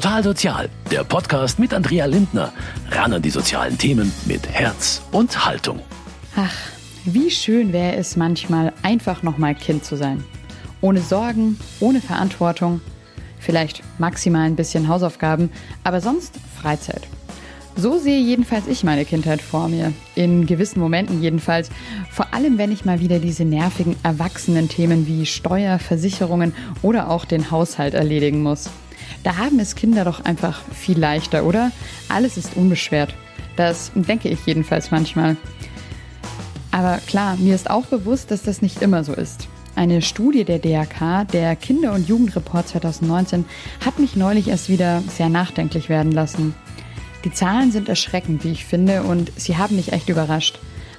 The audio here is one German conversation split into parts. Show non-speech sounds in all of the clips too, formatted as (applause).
Total Sozial, der Podcast mit Andrea Lindner. Ran an die sozialen Themen mit Herz und Haltung. Ach, wie schön wäre es manchmal, einfach nochmal Kind zu sein. Ohne Sorgen, ohne Verantwortung, vielleicht maximal ein bisschen Hausaufgaben, aber sonst Freizeit. So sehe jedenfalls ich meine Kindheit vor mir. In gewissen Momenten jedenfalls. Vor allem, wenn ich mal wieder diese nervigen Erwachsenen-Themen wie Steuer, Versicherungen oder auch den Haushalt erledigen muss. Da haben es Kinder doch einfach viel leichter, oder? Alles ist unbeschwert. Das denke ich jedenfalls manchmal. Aber klar, mir ist auch bewusst, dass das nicht immer so ist. Eine Studie der DRK, der Kinder- und Jugendreport 2019, hat mich neulich erst wieder sehr nachdenklich werden lassen. Die Zahlen sind erschreckend, wie ich finde, und sie haben mich echt überrascht.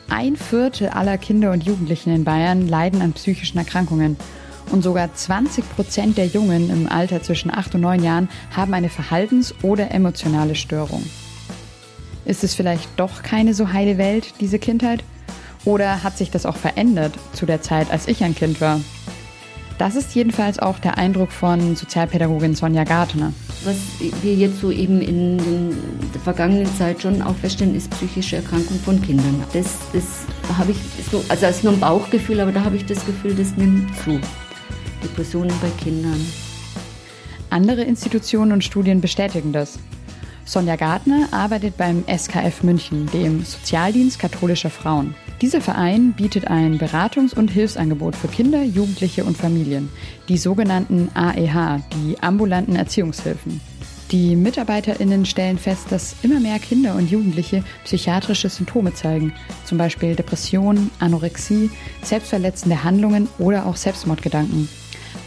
Ein Viertel aller Kinder und Jugendlichen in Bayern leiden an psychischen Erkrankungen und sogar 20 Prozent der Jungen im Alter zwischen 8 und 9 Jahren haben eine Verhaltens- oder emotionale Störung. Ist es vielleicht doch keine so heile Welt, diese Kindheit? Oder hat sich das auch verändert zu der Zeit, als ich ein Kind war? Das ist jedenfalls auch der Eindruck von Sozialpädagogin Sonja Gartner. Was wir jetzt so eben in der vergangenen Zeit schon auch feststellen, ist psychische Erkrankung von Kindern. Das, das habe ich, so, also ist nur ein Bauchgefühl, aber da habe ich das Gefühl, das nimmt zu. Depressionen bei Kindern. Andere Institutionen und Studien bestätigen das. Sonja Gartner arbeitet beim SKF München, dem Sozialdienst katholischer Frauen. Dieser Verein bietet ein Beratungs- und Hilfsangebot für Kinder, Jugendliche und Familien, die sogenannten AEH, die ambulanten Erziehungshilfen. Die MitarbeiterInnen stellen fest, dass immer mehr Kinder und Jugendliche psychiatrische Symptome zeigen, zum Beispiel Depressionen, Anorexie, selbstverletzende Handlungen oder auch Selbstmordgedanken.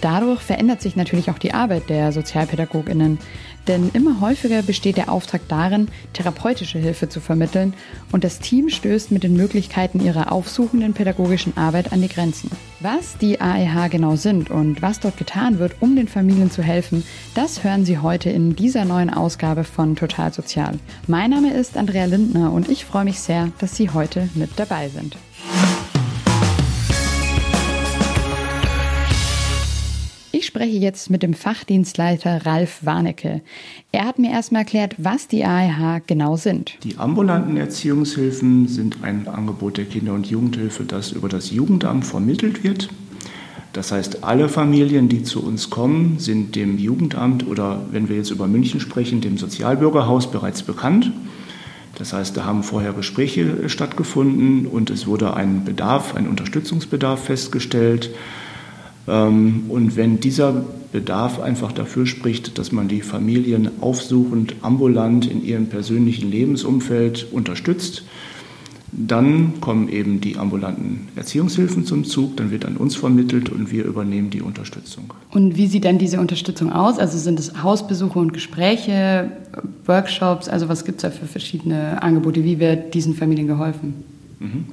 Dadurch verändert sich natürlich auch die Arbeit der Sozialpädagoginnen, denn immer häufiger besteht der Auftrag darin, therapeutische Hilfe zu vermitteln und das Team stößt mit den Möglichkeiten ihrer aufsuchenden pädagogischen Arbeit an die Grenzen. Was die AEH genau sind und was dort getan wird, um den Familien zu helfen, das hören Sie heute in dieser neuen Ausgabe von Total Sozial. Mein Name ist Andrea Lindner und ich freue mich sehr, dass Sie heute mit dabei sind. Spreche jetzt mit dem Fachdienstleiter Ralf Warnecke. Er hat mir erstmal erklärt, was die AEH genau sind. Die ambulanten Erziehungshilfen sind ein Angebot der Kinder- und Jugendhilfe, das über das Jugendamt vermittelt wird. Das heißt, alle Familien, die zu uns kommen, sind dem Jugendamt oder, wenn wir jetzt über München sprechen, dem Sozialbürgerhaus bereits bekannt. Das heißt, da haben vorher Gespräche stattgefunden und es wurde ein Bedarf, ein Unterstützungsbedarf festgestellt. Ähm, und wenn dieser Bedarf einfach dafür spricht, dass man die Familien aufsuchend, ambulant in ihrem persönlichen Lebensumfeld unterstützt, dann kommen eben die ambulanten Erziehungshilfen zum Zug, dann wird an uns vermittelt und wir übernehmen die Unterstützung. Und wie sieht dann diese Unterstützung aus? Also sind es Hausbesuche und Gespräche, Workshops? Also was gibt es da für verschiedene Angebote? Wie wird diesen Familien geholfen? Mhm.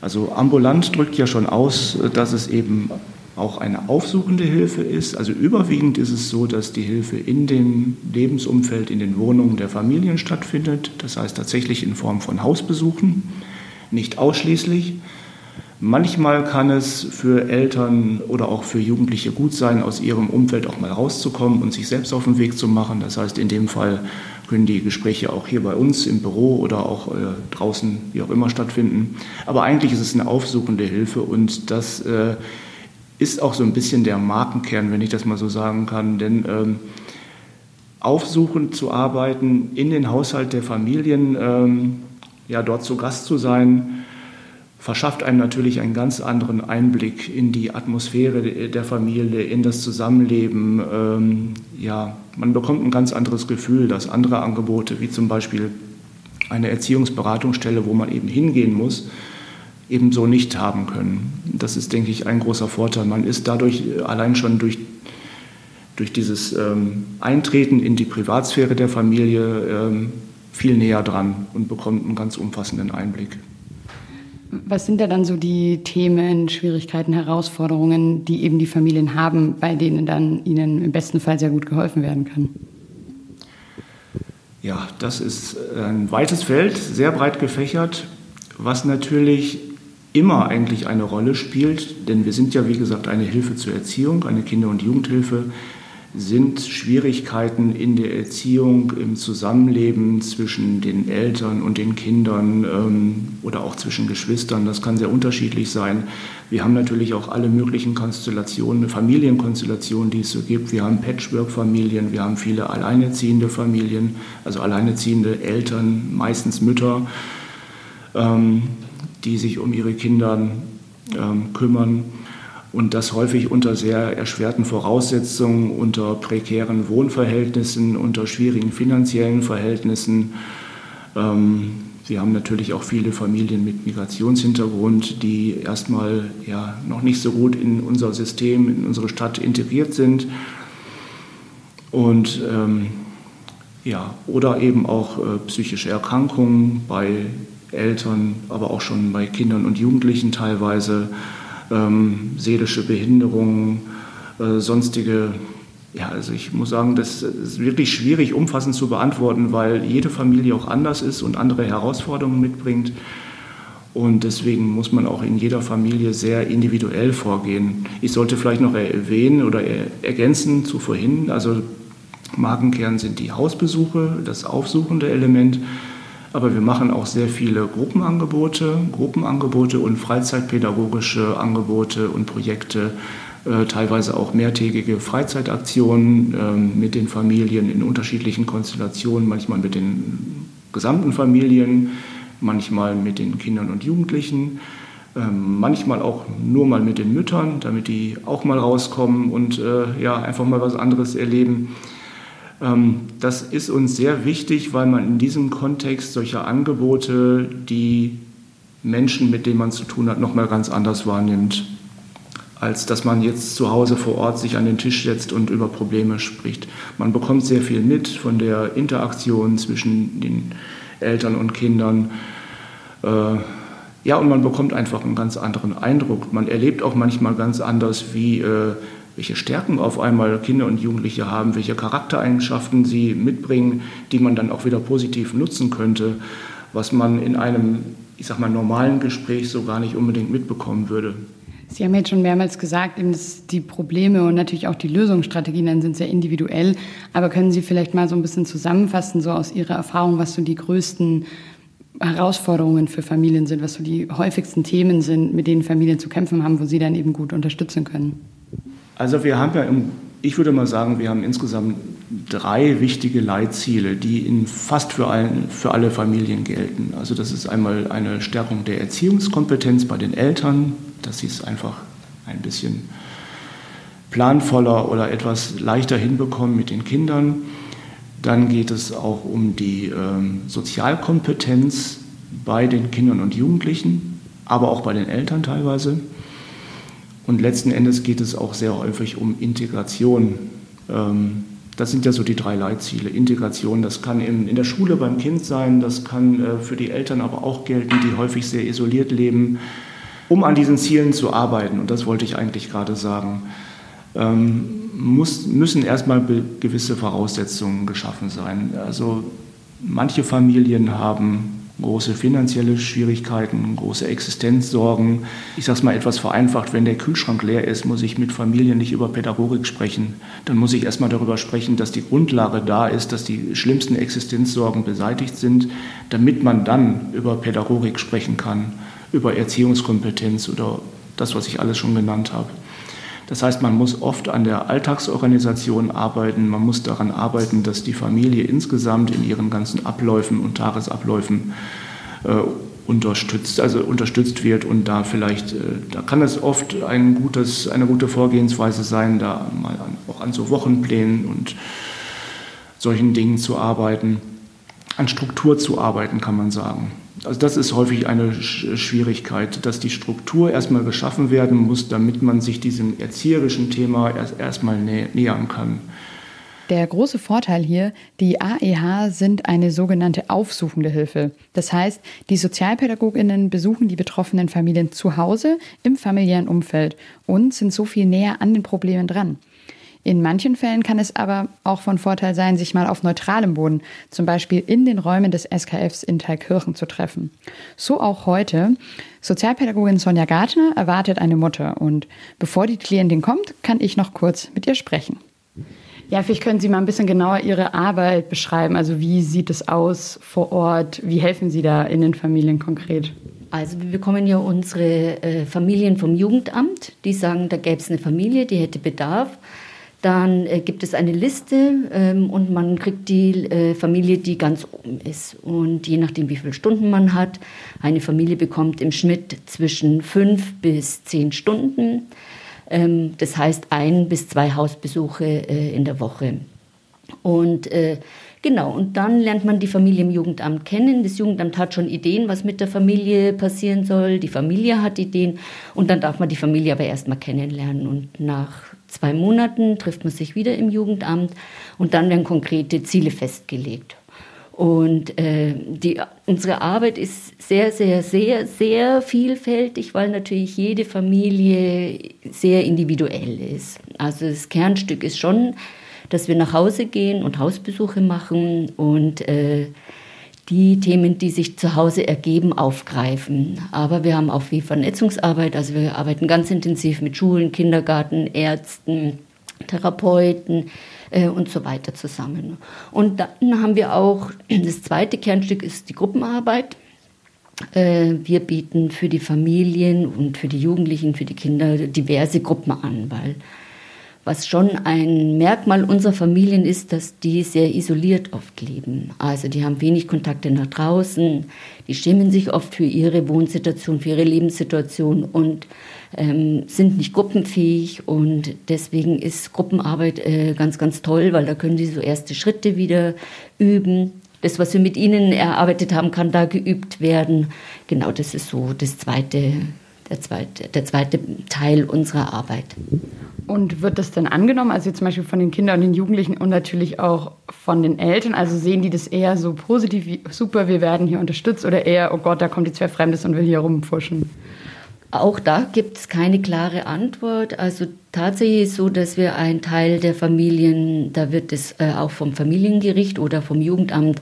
Also ambulant drückt ja schon aus, dass es eben auch eine aufsuchende Hilfe ist. Also überwiegend ist es so, dass die Hilfe in dem Lebensumfeld, in den Wohnungen der Familien stattfindet. Das heißt tatsächlich in Form von Hausbesuchen, nicht ausschließlich. Manchmal kann es für Eltern oder auch für Jugendliche gut sein, aus ihrem Umfeld auch mal rauszukommen und sich selbst auf den Weg zu machen. Das heißt, in dem Fall können die Gespräche auch hier bei uns im Büro oder auch äh, draußen, wie auch immer, stattfinden. Aber eigentlich ist es eine aufsuchende Hilfe und das äh, ist auch so ein bisschen der Markenkern, wenn ich das mal so sagen kann. Denn ähm, aufsuchend zu arbeiten, in den Haushalt der Familien, ähm, ja, dort zu Gast zu sein, verschafft einem natürlich einen ganz anderen Einblick in die Atmosphäre der Familie, in das Zusammenleben. Ähm, ja, man bekommt ein ganz anderes Gefühl, dass andere Angebote, wie zum Beispiel eine Erziehungsberatungsstelle, wo man eben hingehen muss, ebenso nicht haben können. Das ist, denke ich, ein großer Vorteil. Man ist dadurch allein schon durch, durch dieses ähm, Eintreten in die Privatsphäre der Familie ähm, viel näher dran und bekommt einen ganz umfassenden Einblick. Was sind da dann so die Themen, Schwierigkeiten, Herausforderungen, die eben die Familien haben, bei denen dann ihnen im besten Fall sehr gut geholfen werden kann? Ja, das ist ein weites Feld, sehr breit gefächert, was natürlich immer eigentlich eine Rolle spielt, denn wir sind ja, wie gesagt, eine Hilfe zur Erziehung, eine Kinder- und Jugendhilfe, sind Schwierigkeiten in der Erziehung, im Zusammenleben zwischen den Eltern und den Kindern ähm, oder auch zwischen Geschwistern. Das kann sehr unterschiedlich sein. Wir haben natürlich auch alle möglichen Konstellationen, Familienkonstellationen, die es so gibt. Wir haben Patchwork-Familien, wir haben viele alleinerziehende Familien, also alleinerziehende Eltern, meistens Mütter, ähm, die sich um ihre Kinder ähm, kümmern und das häufig unter sehr erschwerten Voraussetzungen, unter prekären Wohnverhältnissen, unter schwierigen finanziellen Verhältnissen. Ähm, wir haben natürlich auch viele Familien mit Migrationshintergrund, die erstmal ja noch nicht so gut in unser System, in unsere Stadt integriert sind. Und ähm, ja, oder eben auch äh, psychische Erkrankungen bei Eltern, aber auch schon bei Kindern und Jugendlichen teilweise ähm, seelische Behinderungen, äh, sonstige. Ja, also ich muss sagen, das ist wirklich schwierig umfassend zu beantworten, weil jede Familie auch anders ist und andere Herausforderungen mitbringt. Und deswegen muss man auch in jeder Familie sehr individuell vorgehen. Ich sollte vielleicht noch erwähnen oder ergänzen zu vorhin, also Markenkern sind die Hausbesuche, das aufsuchende Element. Aber wir machen auch sehr viele Gruppenangebote, Gruppenangebote und freizeitpädagogische Angebote und Projekte, äh, teilweise auch mehrtägige Freizeitaktionen äh, mit den Familien in unterschiedlichen Konstellationen, manchmal mit den gesamten Familien, manchmal mit den Kindern und Jugendlichen, äh, manchmal auch nur mal mit den Müttern, damit die auch mal rauskommen und äh, ja, einfach mal was anderes erleben. Ähm, das ist uns sehr wichtig, weil man in diesem Kontext solcher Angebote die Menschen, mit denen man zu tun hat, noch mal ganz anders wahrnimmt, als dass man jetzt zu Hause vor Ort sich an den Tisch setzt und über Probleme spricht. Man bekommt sehr viel mit von der Interaktion zwischen den Eltern und Kindern. Äh, ja, und man bekommt einfach einen ganz anderen Eindruck. Man erlebt auch manchmal ganz anders, wie äh, welche Stärken auf einmal Kinder und Jugendliche haben, welche Charaktereigenschaften sie mitbringen, die man dann auch wieder positiv nutzen könnte, was man in einem, ich sag mal, normalen Gespräch so gar nicht unbedingt mitbekommen würde. Sie haben jetzt schon mehrmals gesagt, dass die Probleme und natürlich auch die Lösungsstrategien dann sind sehr individuell. Aber können Sie vielleicht mal so ein bisschen zusammenfassen, so aus Ihrer Erfahrung, was so die größten Herausforderungen für Familien sind, was so die häufigsten Themen sind, mit denen Familien zu kämpfen haben, wo Sie dann eben gut unterstützen können? Also wir haben ja, im, ich würde mal sagen, wir haben insgesamt drei wichtige Leitziele, die in fast für, allen, für alle Familien gelten. Also das ist einmal eine Stärkung der Erziehungskompetenz bei den Eltern, dass sie es einfach ein bisschen planvoller oder etwas leichter hinbekommen mit den Kindern. Dann geht es auch um die ähm, Sozialkompetenz bei den Kindern und Jugendlichen, aber auch bei den Eltern teilweise. Und letzten Endes geht es auch sehr häufig um Integration. Ähm, das sind ja so die drei Leitziele. Integration, das kann in, der Schule beim Kind sein, das kann äh, für die Eltern aber auch gelten, die häufig sehr isoliert leben, um an diesen Zielen zu arbeiten. Und das wollte ich eigentlich gerade sagen. Ähm, muss, müssen erstmal gewisse Voraussetzungen geschaffen sein. Also manche Familien haben große finanzielle Schwierigkeiten, große Existenzsorgen. Ich sage es mal etwas vereinfacht, wenn der Kühlschrank leer ist, muss ich mit Familien nicht über Pädagogik sprechen. Dann muss ich erstmal darüber sprechen, dass die Grundlage da ist, dass die schlimmsten Existenzsorgen beseitigt sind, damit man dann über Pädagogik sprechen kann, über Erziehungskompetenz oder das, was ich alles schon genannt habe. Das heißt, man muss oft an der Alltagsorganisation arbeiten, man muss daran arbeiten, dass die Familie insgesamt in ihren ganzen Abläufen und Tagesabläufen äh, unterstützt, also unterstützt wird und da vielleicht, äh, da kann es oft ein gutes, eine gute Vorgehensweise sein, da mal an, auch an so Wochenplänen und solchen Dingen zu arbeiten, an Struktur zu arbeiten, kann man sagen. Also das ist häufig eine Schwierigkeit, dass die Struktur erstmal geschaffen werden muss, damit man sich diesem erzieherischen Thema erst, erstmal nä nähern kann. Der große Vorteil hier, die AEH sind eine sogenannte aufsuchende Hilfe. Das heißt, die Sozialpädagoginnen besuchen die betroffenen Familien zu Hause im familiären Umfeld und sind so viel näher an den Problemen dran. In manchen Fällen kann es aber auch von Vorteil sein, sich mal auf neutralem Boden, zum Beispiel in den Räumen des SKFs in Thalkirchen zu treffen. So auch heute. Sozialpädagogin Sonja Gartner erwartet eine Mutter und bevor die Klientin kommt, kann ich noch kurz mit ihr sprechen. Ja, vielleicht können Sie mal ein bisschen genauer Ihre Arbeit beschreiben. Also wie sieht es aus vor Ort? Wie helfen Sie da in den Familien konkret? Also wir bekommen ja unsere äh, Familien vom Jugendamt, die sagen, da gäbe es eine Familie, die hätte Bedarf. Dann äh, gibt es eine Liste ähm, und man kriegt die äh, Familie, die ganz oben ist. Und je nachdem, wie viele Stunden man hat, eine Familie bekommt im Schnitt zwischen fünf bis zehn Stunden. Ähm, das heißt ein bis zwei Hausbesuche äh, in der Woche. Und äh, Genau, und dann lernt man die Familie im Jugendamt kennen. Das Jugendamt hat schon Ideen, was mit der Familie passieren soll. Die Familie hat Ideen und dann darf man die Familie aber erstmal kennenlernen. Und nach zwei Monaten trifft man sich wieder im Jugendamt und dann werden konkrete Ziele festgelegt. Und äh, die, unsere Arbeit ist sehr, sehr, sehr, sehr vielfältig, weil natürlich jede Familie sehr individuell ist. Also das Kernstück ist schon, dass wir nach Hause gehen und Hausbesuche machen und äh, die Themen, die sich zu Hause ergeben, aufgreifen. Aber wir haben auch viel Vernetzungsarbeit, also wir arbeiten ganz intensiv mit Schulen, Kindergarten, Ärzten, Therapeuten äh, und so weiter zusammen. Und dann haben wir auch, (clears throat) das zweite Kernstück ist die Gruppenarbeit. Äh, wir bieten für die Familien und für die Jugendlichen, für die Kinder diverse Gruppen an, weil was schon ein Merkmal unserer Familien ist, dass die sehr isoliert oft leben. Also die haben wenig Kontakte nach draußen, die schämen sich oft für ihre Wohnsituation, für ihre Lebenssituation und ähm, sind nicht gruppenfähig. Und deswegen ist Gruppenarbeit äh, ganz, ganz toll, weil da können sie so erste Schritte wieder üben. Das, was wir mit ihnen erarbeitet haben, kann da geübt werden. Genau, das ist so das zweite, der zweite, der zweite Teil unserer Arbeit. Und wird das denn angenommen, also zum Beispiel von den Kindern und den Jugendlichen und natürlich auch von den Eltern? Also sehen die das eher so positiv, wie super, wir werden hier unterstützt oder eher, oh Gott, da kommt jetzt wer Fremdes und will hier rumpfuschen? Auch da gibt es keine klare Antwort. Also tatsächlich ist es so, dass wir einen Teil der Familien, da wird es äh, auch vom Familiengericht oder vom Jugendamt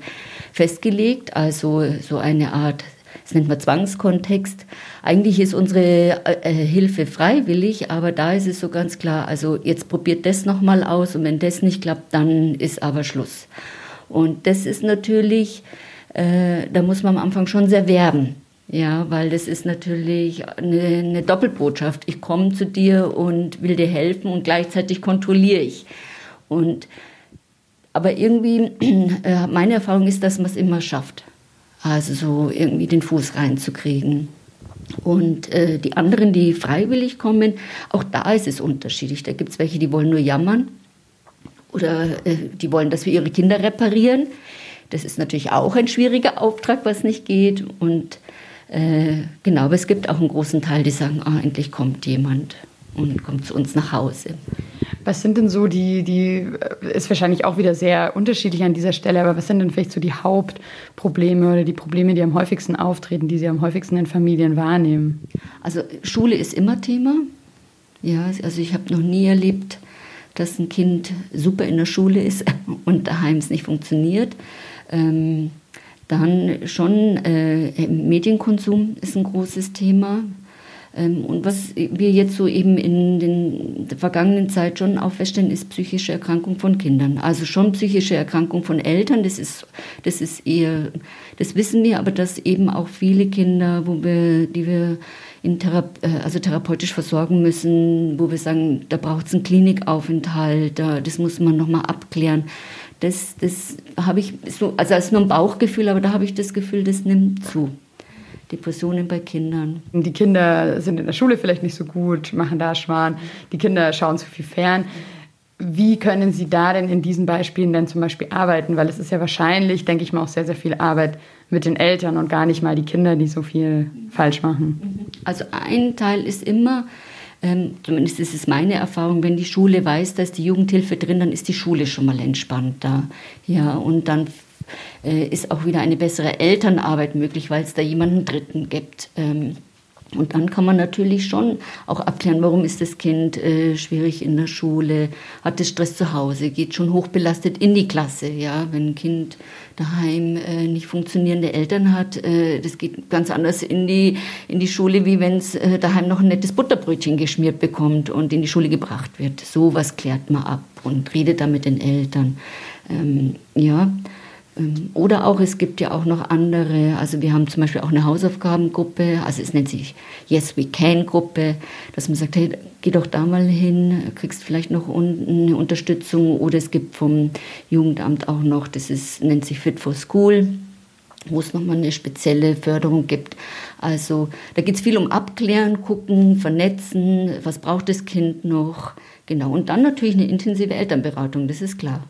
festgelegt, also so eine Art das nennt man Zwangskontext. Eigentlich ist unsere äh, äh, Hilfe freiwillig, aber da ist es so ganz klar, also jetzt probiert das nochmal aus und wenn das nicht klappt, dann ist aber Schluss. Und das ist natürlich, äh, da muss man am Anfang schon sehr werben. Ja, weil das ist natürlich eine, eine Doppelbotschaft. Ich komme zu dir und will dir helfen und gleichzeitig kontrolliere ich. Und aber irgendwie, (clears throat) äh, meine Erfahrung ist, dass man es immer schafft. Also so irgendwie den Fuß reinzukriegen. Und äh, die anderen, die freiwillig kommen, auch da ist es unterschiedlich. Da gibt es welche, die wollen nur jammern oder äh, die wollen, dass wir ihre Kinder reparieren. Das ist natürlich auch ein schwieriger Auftrag, was nicht geht. Und äh, genau, aber es gibt auch einen großen Teil, die sagen, ah, endlich kommt jemand und kommt zu uns nach Hause. Was sind denn so die, die, ist wahrscheinlich auch wieder sehr unterschiedlich an dieser Stelle, aber was sind denn vielleicht so die Hauptprobleme oder die Probleme, die am häufigsten auftreten, die Sie am häufigsten in Familien wahrnehmen? Also Schule ist immer Thema. Ja, also ich habe noch nie erlebt, dass ein Kind super in der Schule ist (laughs) und daheim es nicht funktioniert. Ähm, dann schon äh, Medienkonsum ist ein großes Thema. Ähm, und was wir jetzt so eben in den, der vergangenen Zeit schon auch feststellen, ist psychische Erkrankung von Kindern. Also schon psychische Erkrankung von Eltern, das ist, das ist eher, das wissen wir, aber dass eben auch viele Kinder, wo wir, die wir in Thera äh, also therapeutisch versorgen müssen, wo wir sagen, da braucht es einen Klinikaufenthalt, da, das muss man nochmal abklären. Das, das habe ich so, also als nur ein Bauchgefühl, aber da habe ich das Gefühl, das nimmt zu. Depressionen bei Kindern. Die Kinder sind in der Schule vielleicht nicht so gut, machen da Schwan. Die Kinder schauen zu viel fern. Wie können Sie da denn in diesen Beispielen denn zum Beispiel arbeiten? Weil es ist ja wahrscheinlich, denke ich mal, auch sehr, sehr viel Arbeit mit den Eltern und gar nicht mal die Kinder, die so viel falsch machen. Also ein Teil ist immer, ähm, zumindest ist es meine Erfahrung, wenn die Schule weiß, da ist die Jugendhilfe drin, dann ist die Schule schon mal entspannter. Ja, und dann äh, ist auch wieder eine bessere Elternarbeit möglich, weil es da jemanden Dritten gibt. Ähm, Und dann kann man natürlich schon auch abklären, warum ist das Kind äh, schwierig in der Schule, hat es Stress zu Hause, geht schon hochbelastet in die Klasse. Ja, wenn ein Kind daheim äh, nicht funktionierende Eltern hat, äh, das geht ganz anders in die in die Schule, wie wenn es äh, daheim noch ein nettes Butterbrötchen geschmiert bekommt und in die Schule gebracht wird. So was klärt man ab und redet da mit den Eltern. Ähm, ja. Ähm, oder auch, es gibt ja auch noch andere, also wir haben zum Beispiel auch eine Hausaufgabengruppe, also es nennt sich Yes We Can Gruppe, dass man sagt, hey, geh doch da mal hin, kriegst vielleicht noch eine Unterstützung. Oder es gibt vom Jugendamt auch noch, das ist, nennt sich Fit for School, wo es nochmal eine spezielle Förderung gibt. Also da geht es viel um Abklären, gucken, vernetzen, was braucht das Kind noch. Genau, und dann natürlich eine intensive Elternberatung, das ist klar.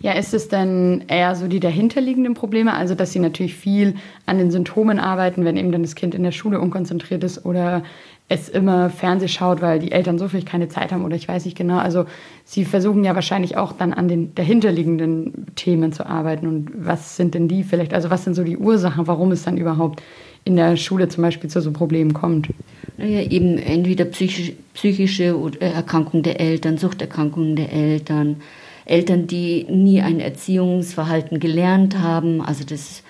Ja, ist es denn eher so die dahinterliegenden Probleme, also dass Sie natürlich viel an den Symptomen arbeiten, wenn eben dann das Kind in der Schule unkonzentriert ist oder es immer Fernseh schaut, weil die Eltern so viel keine Zeit haben oder ich weiß nicht genau. Also Sie versuchen ja wahrscheinlich auch dann an den dahinterliegenden Themen zu arbeiten und was sind denn die vielleicht, also was sind so die Ursachen, warum es dann überhaupt in der Schule zum Beispiel zu so Problemen kommt? Naja, eben entweder psychische, psychische Erkrankung der Eltern, Suchterkrankungen der Eltern, Eltern, die nie ein Erziehungsverhalten gelernt haben. Also das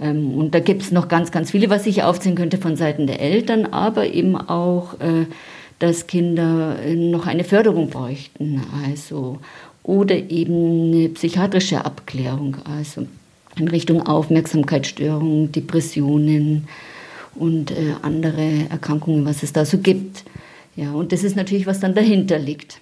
ähm, und da gibt es noch ganz, ganz viele, was ich aufzählen könnte von Seiten der Eltern, aber eben auch, äh, dass Kinder äh, noch eine Förderung bräuchten. Also oder eben eine psychiatrische Abklärung, also in Richtung Aufmerksamkeitsstörungen, Depressionen und äh, andere Erkrankungen, was es da so gibt. Ja, und das ist natürlich, was dann dahinter liegt.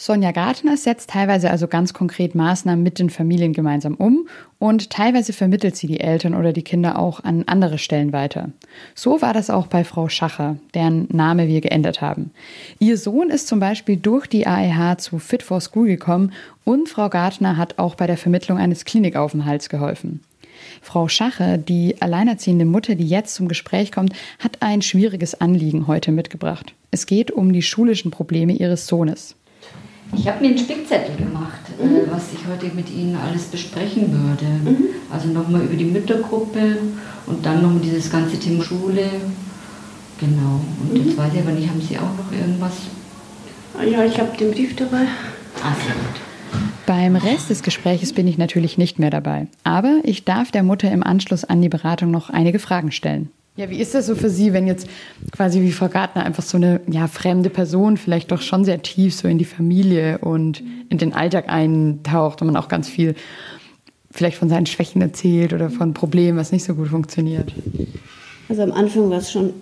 Sonja Gartner setzt teilweise also ganz konkret Maßnahmen mit den Familien gemeinsam um und teilweise vermittelt sie die Eltern oder die Kinder auch an andere Stellen weiter. So war das auch bei Frau Schacher, deren Name wir geändert haben. Ihr Sohn ist zum Beispiel durch die AEH zu Fit for School gekommen und Frau Gartner hat auch bei der Vermittlung eines Klinikaufenthalts geholfen. Frau Schache, die alleinerziehende Mutter, die jetzt zum Gespräch kommt, hat ein schwieriges Anliegen heute mitgebracht. Es geht um die schulischen Probleme ihres Sohnes. Ich habe mir einen Spickzettel gemacht, äh, mhm. äh, was ich heute mit Ihnen alles besprechen würde. Mhm. Also nochmal über die Müttergruppe und dann nochmal dieses ganze Thema Schule. Genau. Und mhm. jetzt weiß ich aber nicht, haben Sie auch noch irgendwas? Ah, ja, ich habe den Brief dabei. Ah, sehr gut. Beim Rest des Gespräches bin ich natürlich nicht mehr dabei. Aber ich darf der Mutter im Anschluss an die Beratung noch einige Fragen stellen. Ja, wie ist das so für Sie, wenn jetzt quasi wie Frau Gartner einfach so eine ja, fremde Person vielleicht doch schon sehr tief so in die Familie und in den Alltag eintaucht und man auch ganz viel vielleicht von seinen Schwächen erzählt oder von Problemen, was nicht so gut funktioniert? Also am Anfang war es schon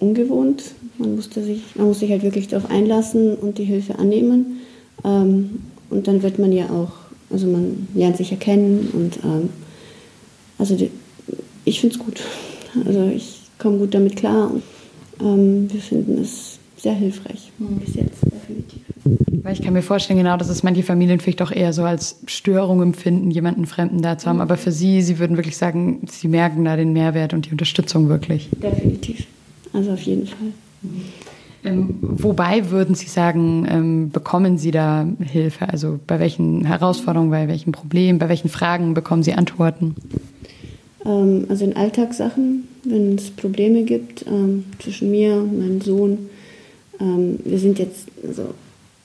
ungewohnt. Man musste sich, man muss sich halt wirklich darauf einlassen und die Hilfe annehmen. Ähm, und dann wird man ja auch, also man lernt sich erkennen und ähm, also die, ich finde es gut. Also ich komme gut damit klar und ähm, wir finden es sehr hilfreich mhm. bis jetzt, definitiv. Weil ich kann mir vorstellen, genau, dass es manche Familien vielleicht auch eher so als Störung empfinden, jemanden Fremden da zu haben. Aber für Sie, Sie würden wirklich sagen, Sie merken da den Mehrwert und die Unterstützung wirklich. Definitiv. Also auf jeden Fall. Mhm. Ähm, wobei würden Sie sagen, ähm, bekommen Sie da Hilfe? Also bei welchen Herausforderungen, bei welchen Problemen, bei welchen Fragen bekommen Sie Antworten? Ähm, also in Alltagssachen, wenn es Probleme gibt ähm, zwischen mir und meinem Sohn. Ähm, wir sind jetzt, also,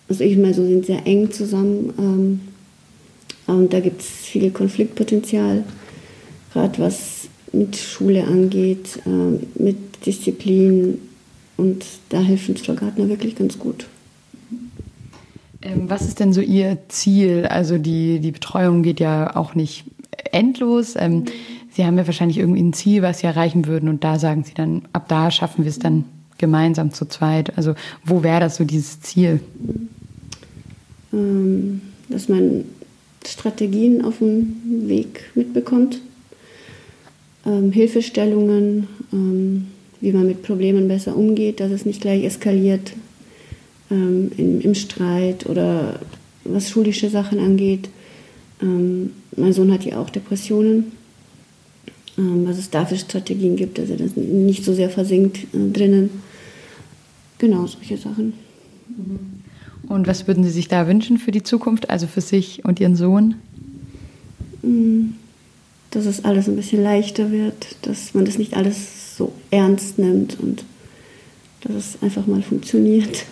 also ich meine, so sind sehr eng zusammen. und da gibt es viel Konfliktpotenzial, gerade was mit Schule angeht, mit Disziplin. Und da hilft uns Frau Gartner wirklich ganz gut. Was ist denn so Ihr Ziel? Also die, die Betreuung geht ja auch nicht endlos. Ähm, Sie haben ja wahrscheinlich irgendwie ein Ziel, was Sie erreichen würden und da sagen Sie dann, ab da schaffen wir es dann gemeinsam zu zweit. Also wo wäre das so dieses Ziel? Ähm, dass man Strategien auf dem Weg mitbekommt, ähm, Hilfestellungen, ähm, wie man mit Problemen besser umgeht, dass es nicht gleich eskaliert im, Streit oder was schulische Sachen angeht. Mein Sohn hat ja auch Depressionen was es da für Strategien gibt, dass er das nicht so sehr versinkt äh, drinnen. Genau, solche Sachen. Und was würden Sie sich da wünschen für die Zukunft, also für sich und Ihren Sohn? Mm, dass es alles ein bisschen leichter wird, dass man das nicht alles so ernst nimmt und dass es einfach mal funktioniert.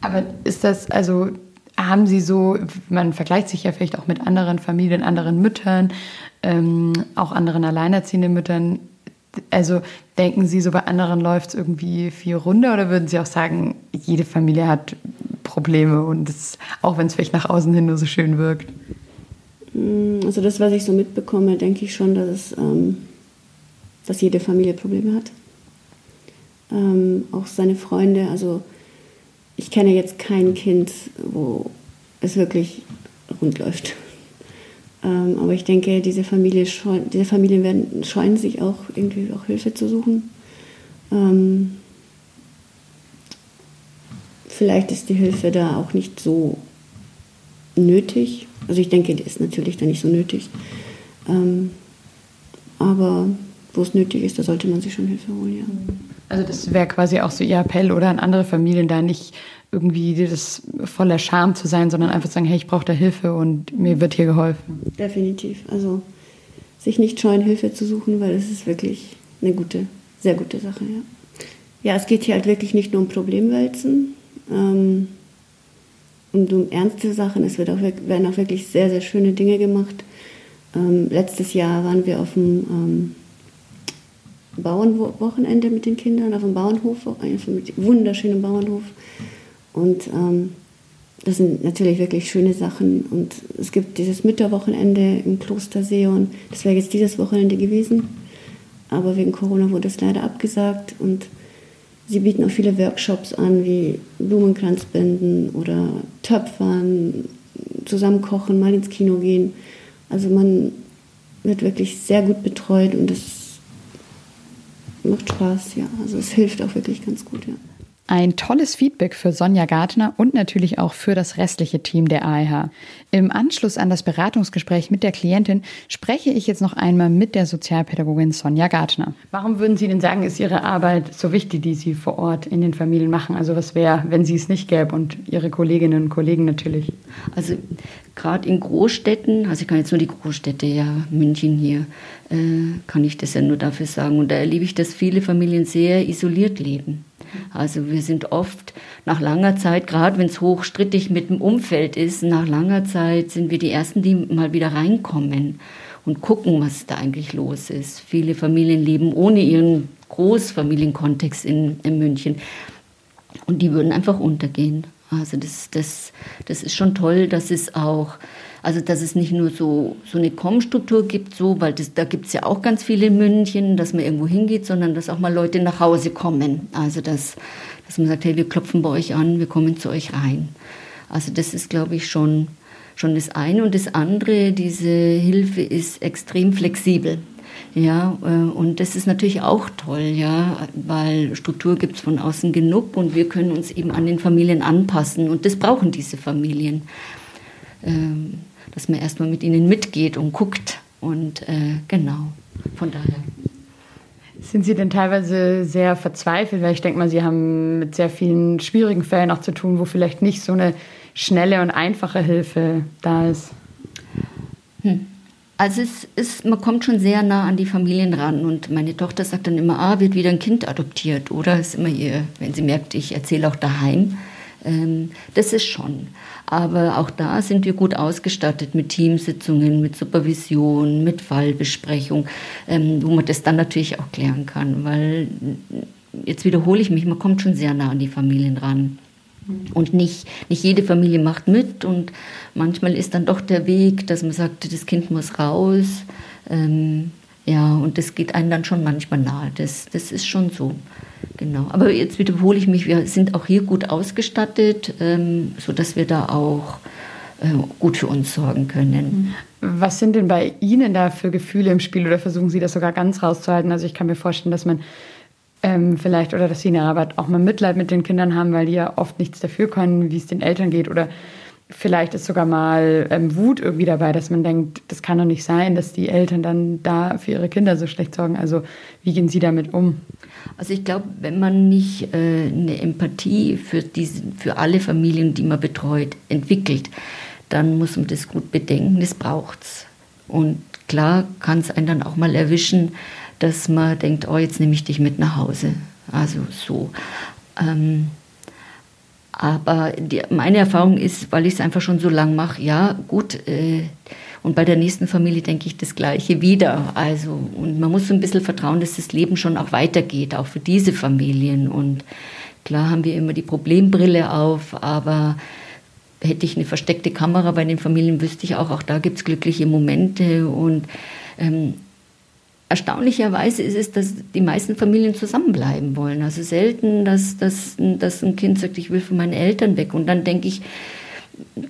Aber ist das, also haben Sie so, man vergleicht sich ja vielleicht auch mit anderen Familien, anderen Müttern, ähm, auch anderen alleinerziehenden Müttern. Also denken Sie, so bei anderen läuft es irgendwie viel runter oder würden Sie auch sagen, jede Familie hat Probleme und das, auch wenn es vielleicht nach außen hin nur so schön wirkt? Mm, also das, was ich so mitbekomme, denke ich schon, dass, es, ähm, dass jede Familie Probleme hat. Ähm, auch seine Freunde, also ich kenne jetzt kein Kind, wo es wirklich rund läuft. Ähm, aber ich denke, diese, Familie scheuen, diese Familien werden, scheuen sich auch irgendwie auch Hilfe zu suchen. Ähm, vielleicht ist die Hilfe da auch nicht so nötig. Also ich denke, die ist natürlich da nicht so nötig. Ähm, aber wo es nötig ist, da sollte man sich schon Hilfe holen, ja. Also das wäre quasi auch so Ihr Appell oder an andere Familien, da nicht irgendwie das voller Scham zu sein, sondern einfach zu sagen, hey, ich brauche da Hilfe und mir wird hier geholfen. Definitiv. Also sich nicht scheuen, Hilfe zu suchen, weil es ist wirklich eine gute, sehr gute Sache, ja. Ja, es geht hier halt wirklich nicht nur um Problemwälzen ähm, und um ernste Sachen. Es wird auch, werden auch wirklich sehr, sehr schöne Dinge gemacht. Ähm, letztes Jahr waren wir auf dem ähm, Bauernwochenende mit den Kindern auf dem Bauernhof, einem wunderschönen Bauernhof. Und ähm, das sind natürlich wirklich schöne Sachen. Und es gibt dieses Mütterwochenende im Kloster Seon. Das wäre jetzt dieses Wochenende gewesen. Aber wegen Corona wurde es leider abgesagt. Und sie bieten auch viele Workshops an, wie Blumenkranzbinden oder Töpfern, zusammenkochen, mal ins Kino gehen. Also man wird wirklich sehr gut betreut und das macht Spaß, ja. Also es hilft auch wirklich ganz gut, ja. Ein tolles Feedback für Sonja Gartner und natürlich auch für das restliche Team der AEH. Im Anschluss an das Beratungsgespräch mit der Klientin spreche ich jetzt noch einmal mit der Sozialpädagogin Sonja Gartner. Warum würden Sie denn sagen, ist Ihre Arbeit so wichtig, die Sie vor Ort in den Familien machen? Also was wäre, wenn Sie es nicht gäbe und Ihre Kolleginnen und Kollegen natürlich? Also gerade in Großstädten, also ich kann jetzt nur die Großstädte, ja, München hier, äh, kann ich das ja nur dafür sagen. Und da erlebe ich, dass viele Familien sehr isoliert leben. Also wir sind oft nach langer Zeit, gerade wenn es hochstrittig mit dem Umfeld ist, nach langer Zeit sind wir die Ersten, die mal wieder reinkommen und gucken, was da eigentlich los ist. Viele Familien leben ohne ihren Großfamilienkontext in, in München und die würden einfach untergehen. Also das, das, das ist schon toll, dass es auch also dass es nicht nur so, so eine Kommstruktur gibt, so, weil das, da gibt es ja auch ganz viele in München, dass man irgendwo hingeht, sondern dass auch mal Leute nach Hause kommen. Also dass, dass man sagt, hey, wir klopfen bei euch an, wir kommen zu euch rein. Also das ist, glaube ich, schon, schon das eine. Und das andere, diese Hilfe ist extrem flexibel. Ja, äh, und das ist natürlich auch toll, ja, weil Struktur gibt es von außen genug und wir können uns eben an den Familien anpassen und das brauchen diese Familien. Ähm, dass man erstmal mit ihnen mitgeht und guckt. Und äh, genau, von daher. Sind Sie denn teilweise sehr verzweifelt? Weil ich denke mal, Sie haben mit sehr vielen schwierigen Fällen auch zu tun, wo vielleicht nicht so eine schnelle und einfache Hilfe da ist. Hm. Also es ist, man kommt schon sehr nah an die Familien ran und meine Tochter sagt dann immer, ah, wird wieder ein Kind adoptiert oder ist immer ihr, wenn sie merkt, ich erzähle auch daheim. Ähm, das ist schon. Aber auch da sind wir gut ausgestattet mit Teamsitzungen, mit Supervision, mit Fallbesprechung, ähm, wo man das dann natürlich auch klären kann. Weil, jetzt wiederhole ich mich, man kommt schon sehr nah an die Familien ran. Und nicht, nicht jede Familie macht mit und manchmal ist dann doch der Weg, dass man sagt, das Kind muss raus. Ähm, ja, und das geht einem dann schon manchmal nahe. Das, das ist schon so. Genau. Aber jetzt wiederhole ich mich, wir sind auch hier gut ausgestattet, ähm, sodass wir da auch äh, gut für uns sorgen können. Was sind denn bei Ihnen da für Gefühle im Spiel oder versuchen Sie das sogar ganz rauszuhalten? Also ich kann mir vorstellen, dass man ähm, vielleicht oder dass Sie in der Arbeit auch mal Mitleid mit den Kindern haben, weil die ja oft nichts dafür können, wie es den Eltern geht oder vielleicht ist sogar mal ähm, Wut irgendwie dabei, dass man denkt, das kann doch nicht sein, dass die Eltern dann da für ihre Kinder so schlecht sorgen. Also wie gehen Sie damit um? Also ich glaube, wenn man nicht äh, eine Empathie für, diese, für alle Familien, die man betreut, entwickelt, dann muss man das gut bedenken, das braucht es. Und klar kann es einen dann auch mal erwischen, dass man denkt, oh, jetzt nehme ich dich mit nach Hause. Also so. Ähm, aber die, meine Erfahrung ist, weil ich es einfach schon so lang mache, ja, gut. Äh, und bei der nächsten Familie denke ich das Gleiche wieder. Also, und man muss so ein bisschen vertrauen, dass das Leben schon auch weitergeht, auch für diese Familien. Und klar haben wir immer die Problembrille auf, aber hätte ich eine versteckte Kamera bei den Familien, wüsste ich auch, auch da gibt es glückliche Momente. Und ähm, erstaunlicherweise ist es, dass die meisten Familien zusammenbleiben wollen. Also selten, dass, dass, dass ein Kind sagt, ich will von meinen Eltern weg. Und dann denke ich,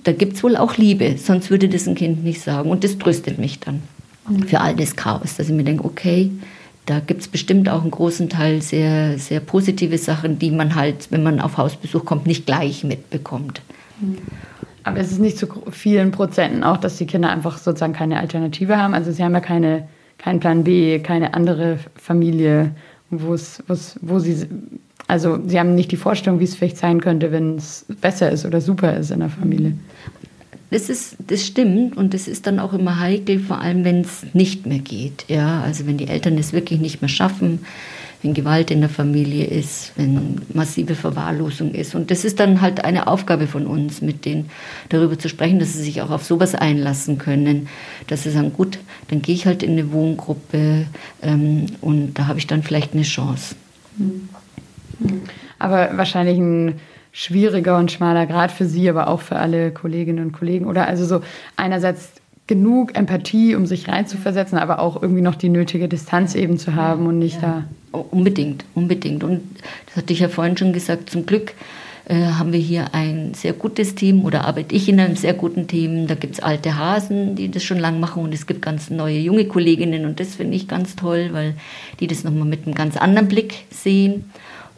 da gibt es wohl auch Liebe, sonst würde das ein Kind nicht sagen. Und das tröstet mich dann für all das Chaos, dass ich mir denke, okay, da gibt es bestimmt auch einen großen Teil sehr, sehr positive Sachen, die man halt, wenn man auf Hausbesuch kommt, nicht gleich mitbekommt. Aber es ist nicht zu vielen Prozenten auch, dass die Kinder einfach sozusagen keine Alternative haben. Also sie haben ja keine, keinen Plan B, keine andere Familie, wo es, wo sie also sie haben nicht die Vorstellung, wie es vielleicht sein könnte, wenn es besser ist oder super ist in der Familie. Das, ist, das stimmt und das ist dann auch immer heikel, vor allem wenn es nicht mehr geht. Ja? Also wenn die Eltern es wirklich nicht mehr schaffen, wenn Gewalt in der Familie ist, wenn massive Verwahrlosung ist. Und das ist dann halt eine Aufgabe von uns, mit denen darüber zu sprechen, dass sie sich auch auf sowas einlassen können, dass sie sagen, gut, dann gehe ich halt in eine Wohngruppe ähm, und da habe ich dann vielleicht eine Chance. Mhm. Aber wahrscheinlich ein schwieriger und schmaler Grad für Sie, aber auch für alle Kolleginnen und Kollegen. Oder also so einerseits genug Empathie, um sich reinzuversetzen, aber auch irgendwie noch die nötige Distanz eben zu haben und nicht ja. da. Unbedingt, unbedingt. Und das hatte ich ja vorhin schon gesagt, zum Glück äh, haben wir hier ein sehr gutes Team oder arbeite ich in einem sehr guten Team. Da gibt es alte Hasen, die das schon lange machen und es gibt ganz neue junge Kolleginnen und das finde ich ganz toll, weil die das nochmal mit einem ganz anderen Blick sehen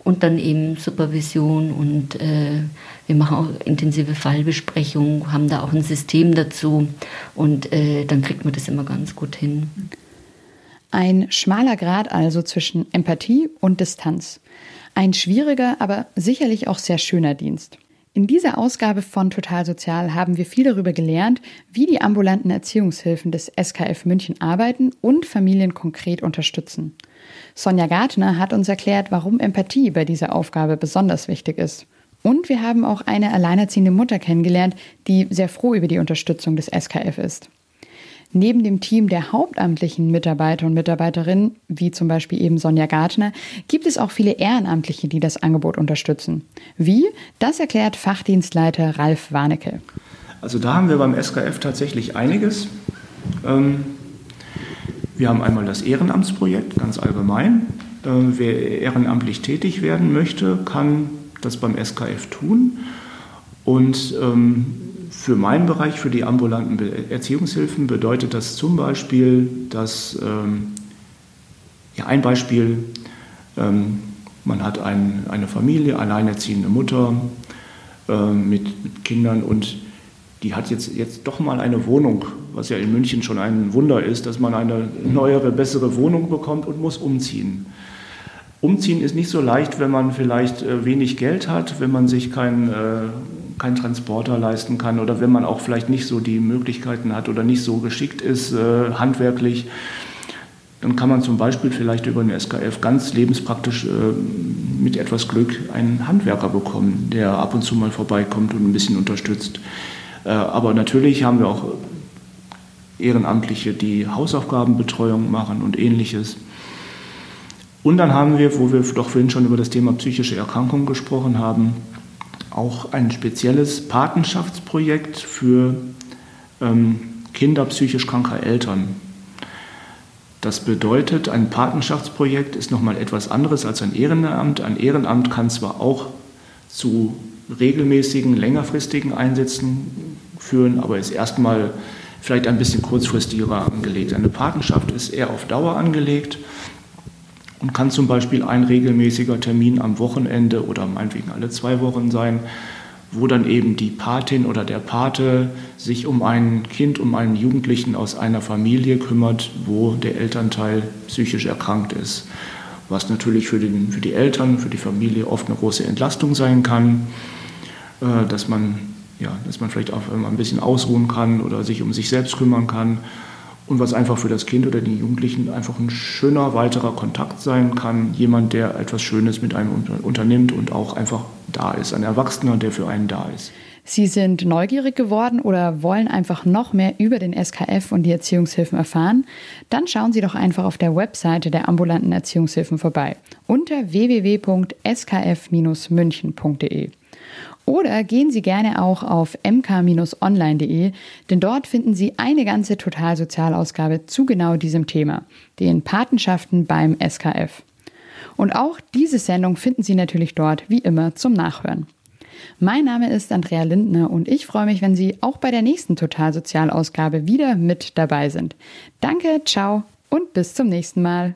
und dann eben Supervision und äh, wir machen auch intensive Fallbesprechungen, haben da auch ein System dazu und äh, dann kriegt man das immer ganz gut hin. Ein schmaler Grad also zwischen Empathie und Distanz. Ein schwieriger, aber sicherlich auch sehr schöner Dienst. In dieser Ausgabe von Total Sozial haben wir viel darüber gelernt, wie die ambulanten Erziehungshilfen des SKF München arbeiten und Familien konkret unterstützen. Sonja Gartner hat uns erklärt, warum Empathie bei dieser Aufgabe besonders wichtig ist. Und wir haben auch eine alleinerziehende Mutter kennengelernt, die sehr froh über die Unterstützung des SKF ist. Neben dem Team der hauptamtlichen Mitarbeiter und Mitarbeiterinnen, wie zum Beispiel eben Sonja Gartner, gibt es auch viele Ehrenamtliche, die das Angebot unterstützen. Wie? Das erklärt Fachdienstleiter Ralf Warnecke. Also da haben wir beim SKF tatsächlich einiges. Ähm, wir haben einmal das Ehrenamtsprojekt ganz allgemein. Äh, wer ehrenamtlich tätig werden möchte, kann das beim SKF tun. Und ähm, für meinen Bereich, für die ambulanten Erziehungshilfen, bedeutet das zum Beispiel, dass ähm, ja, ein Beispiel, ähm, man hat ein, eine Familie, alleinerziehende Mutter äh, mit, mit Kindern und die hat jetzt, jetzt doch mal eine Wohnung, was ja in München schon ein Wunder ist, dass man eine neuere, bessere Wohnung bekommt und muss umziehen. Umziehen ist nicht so leicht, wenn man vielleicht äh, wenig Geld hat, wenn man sich keinen äh, kein Transporter leisten kann oder wenn man auch vielleicht nicht so die Möglichkeiten hat oder nicht so geschickt ist äh, handwerklich. Dann kann man zum Beispiel vielleicht über den SKF ganz lebenspraktisch mit etwas Glück einen Handwerker bekommen, der ab und zu mal vorbeikommt und ein bisschen unterstützt. Aber natürlich haben wir auch Ehrenamtliche, die Hausaufgabenbetreuung machen und ähnliches. Und dann haben wir, wo wir doch vorhin schon über das Thema psychische Erkrankungen gesprochen haben, auch ein spezielles Patenschaftsprojekt für ähm, Kinder psychisch kranker Eltern. Das bedeutet, ein Patenschaftsprojekt ist nochmal etwas anderes als ein Ehrenamt. Ein Ehrenamt kann zwar auch zu regelmäßigen, längerfristigen Einsätzen führen, aber ist erstmal vielleicht ein bisschen kurzfristiger angelegt. Eine Patenschaft ist eher auf Dauer angelegt und kann zum Beispiel ein regelmäßiger Termin am Wochenende oder meinetwegen alle zwei Wochen sein, wo dann eben die Patin oder der Pate sich um ein Kind, um einen Jugendlichen aus einer Familie kümmert, wo der Elternteil psychisch erkrankt ist. Was natürlich für, den, für die Eltern, für die Familie oft eine große Entlastung sein kann. Äh, dass man, ja, dass man vielleicht auch ein bisschen ausruhen kann oder sich um sich selbst kümmern kann. Und was einfach für das Kind oder den Jugendlichen einfach ein schöner weiterer Kontakt sein kann. Jemand, der etwas Schönes mit einem unternimmt und auch einfach da ist. Ein Erwachsener, der für einen da ist. Sie sind neugierig geworden oder wollen einfach noch mehr über den SKF und die Erziehungshilfen erfahren? Dann schauen Sie doch einfach auf der Webseite der ambulanten Erziehungshilfen vorbei unter www.skf-münchen.de. Oder gehen Sie gerne auch auf mk-online.de, denn dort finden Sie eine ganze Totalsozialausgabe zu genau diesem Thema, den Patenschaften beim SKF. Und auch diese Sendung finden Sie natürlich dort wie immer zum Nachhören. Mein Name ist Andrea Lindner und ich freue mich, wenn Sie auch bei der nächsten Totalsozialausgabe wieder mit dabei sind. Danke, ciao und bis zum nächsten Mal.